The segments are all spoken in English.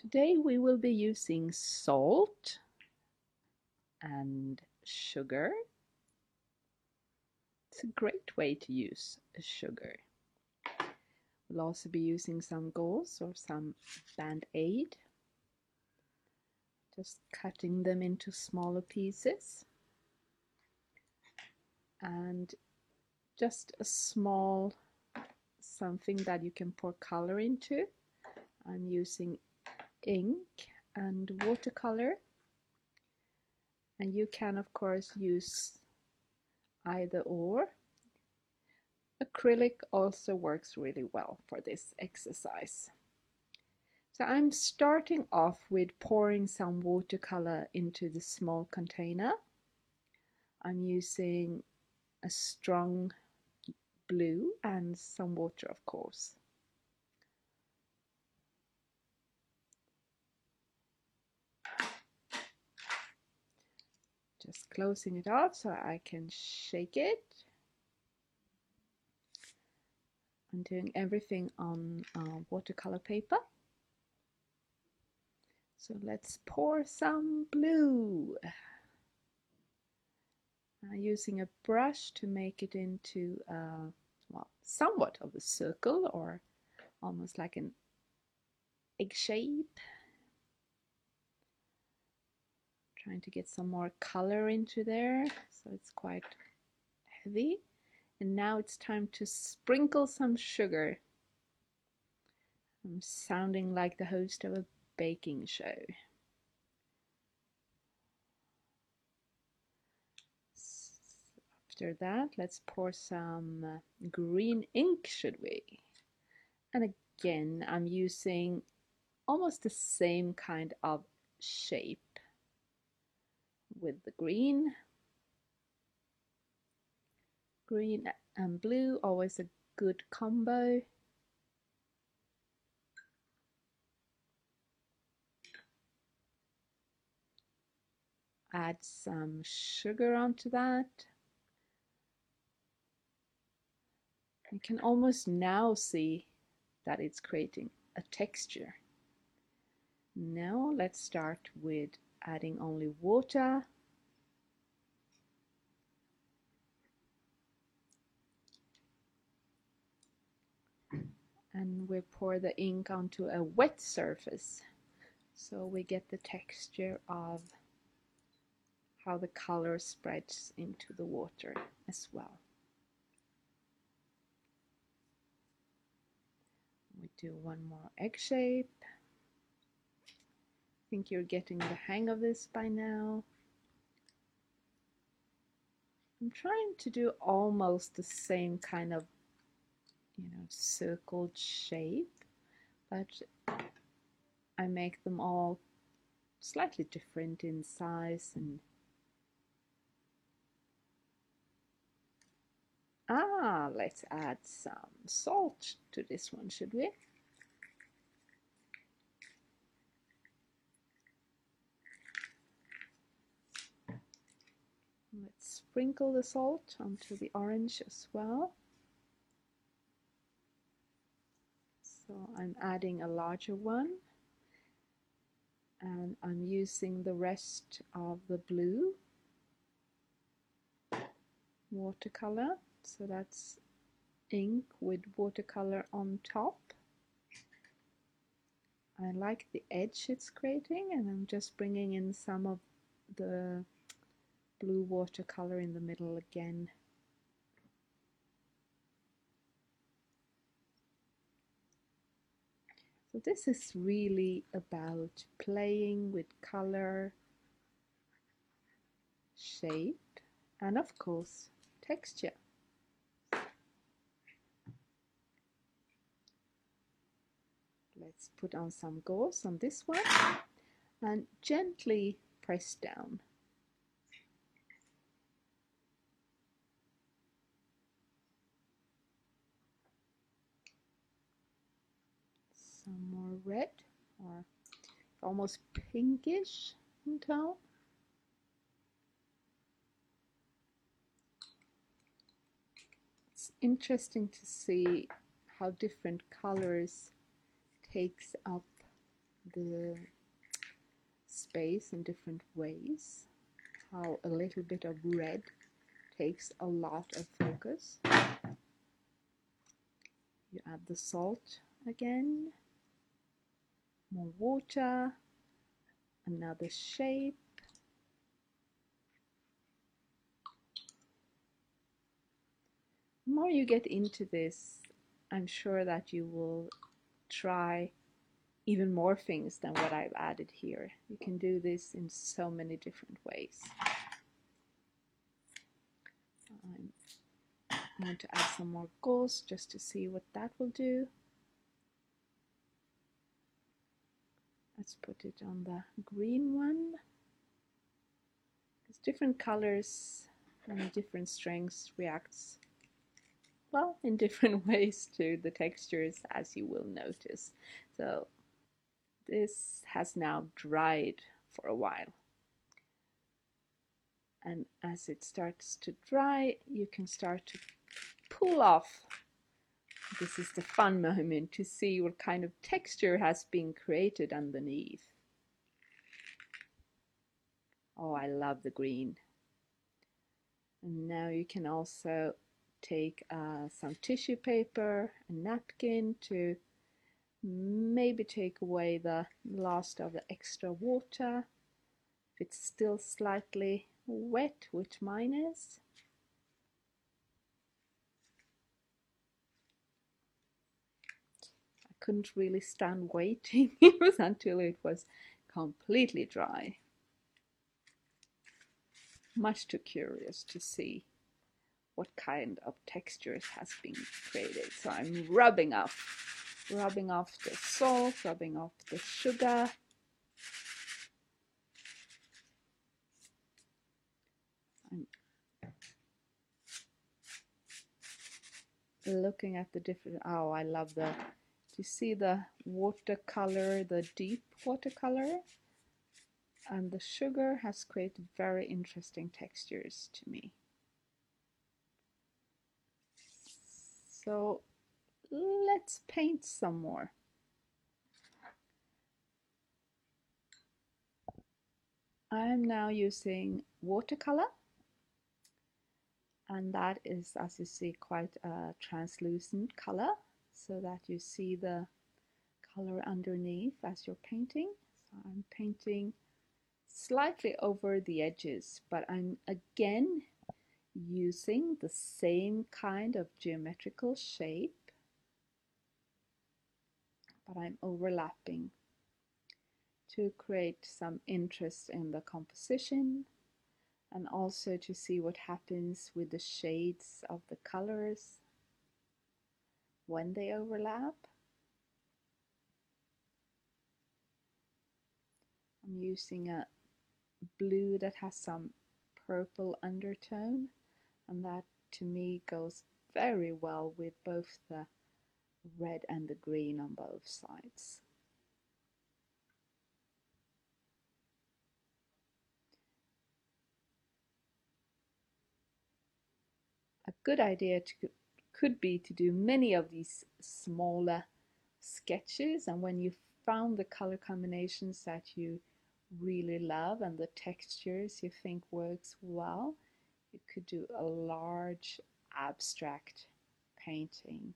Today we will be using salt and sugar. It's a great way to use sugar. We'll also be using some gauze or some band-aid. Just cutting them into smaller pieces. And just a small something that you can pour color into. I'm using ink and watercolor. And you can of course use either or. Acrylic also works really well for this exercise. So I'm starting off with pouring some watercolor into the small container. I'm using a strong blue and some water of course just closing it off so I can shake it. I'm doing everything on uh, watercolor paper. So let's pour some blue. Using a brush to make it into uh, well, somewhat of a circle or almost like an egg shape trying to get some more color into there so it's quite heavy. And now it's time to sprinkle some sugar. I'm sounding like the host of a baking show. After that let's pour some green ink should we? And again I'm using almost the same kind of shape with the green. Green and blue, always a good combo. Add some sugar onto that. You can almost now see that it's creating a texture. Now let's start with adding only water. And we pour the ink onto a wet surface. So we get the texture of how the color spreads into the water as well. We do one more egg shape think you're getting the hang of this by now. I'm trying to do almost the same kind of, you know, circled shape, but I make them all slightly different in size and Ah, let's add some salt to this one, should we? Let's sprinkle the salt onto the orange as well. So I'm adding a larger one. And I'm using the rest of the blue watercolor. So that's ink with watercolor on top. I like the edge it's creating and I'm just bringing in some of the blue watercolor in the middle again. So this is really about playing with color, shape, and of course texture. Let's put on some gauze on this one and gently press down. Some more red or almost pinkish in tone. It's interesting to see how different colors takes up the space in different ways, how a little bit of red takes a lot of focus. You add the salt again, more water, another shape. The more you get into this, I'm sure that you will try even more things than what I've added here. You can do this in so many different ways. Um, I want to add some more gauze just to see what that will do. Let's put it on the green one. Because different colors and different strengths reacts well in different ways to the textures as you will notice. So this has now dried for a while. And as it starts to dry, you can start to pull off. This is the fun moment to see what kind of texture has been created underneath. Oh, I love the green. And now you can also take uh, some tissue paper, a napkin to maybe take away the last of the extra water. If it's still slightly wet, which mine is, couldn't really stand waiting until it was completely dry. Much too curious to see what kind of textures has been created. So I'm rubbing off, rubbing off the salt, rubbing off the sugar. I'm looking at the different, oh, I love the you see the watercolor, the deep watercolor? And the sugar has created very interesting textures to me. So let's paint some more. I'm now using watercolor and that is as you see quite a translucent color so that you see the color underneath as you're painting. So I'm painting slightly over the edges, but I'm again using the same kind of geometrical shape, but I'm overlapping to create some interest in the composition and also to see what happens with the shades of the colors when they overlap. I'm using a blue that has some purple undertone and that to me goes very well with both the red and the green on both sides. A good idea to could be to do many of these smaller sketches. And when you found the color combinations that you really love and the textures you think works well you could do a large abstract painting.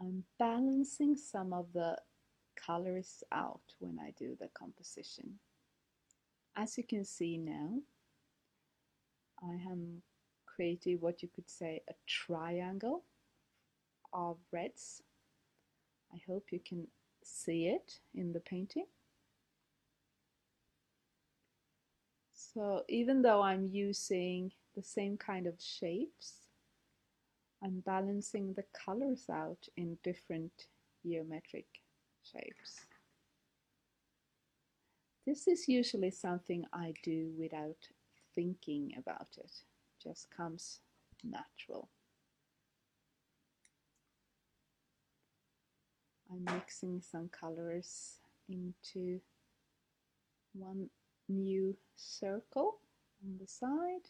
I'm balancing some of the colors out when I do the composition. As you can see now, I am creating what you could say a triangle of reds. I hope you can see it in the painting. So even though I'm using the same kind of shapes, I'm balancing the colors out in different geometric shapes. This is usually something I do without thinking about it, just comes natural. I'm mixing some colors into one new circle on the side.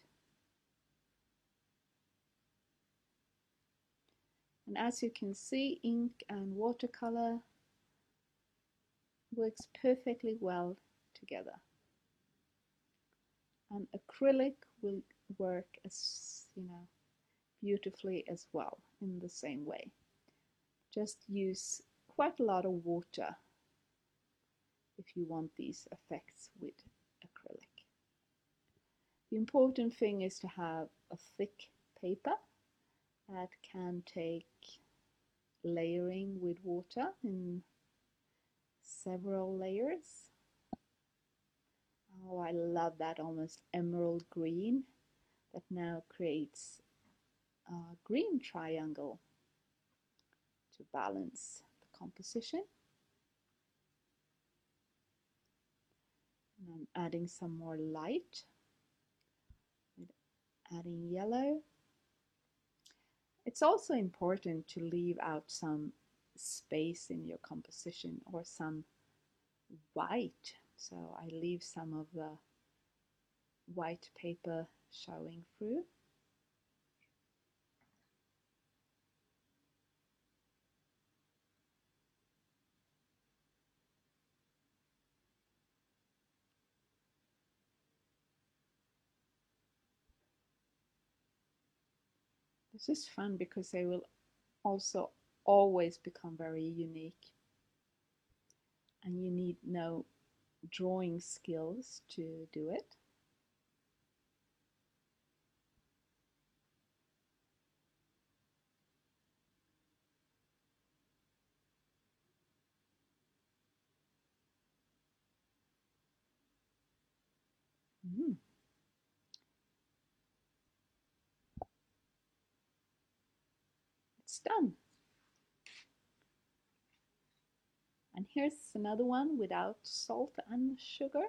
And as you can see, ink and watercolor works perfectly well together. And acrylic will work as, you know, beautifully as well in the same way. Just use quite a lot of water if you want these effects with acrylic. The important thing is to have a thick paper that can take layering with water in several layers. Oh, I love that almost emerald green that now creates a green triangle to balance the composition. And I'm adding some more light adding yellow. It's also important to leave out some space in your composition or some white. So I leave some of the white paper showing through. This is fun because they will also always become very unique. And you need no drawing skills to do it. Mm. It's done. Here's another one without salt and sugar.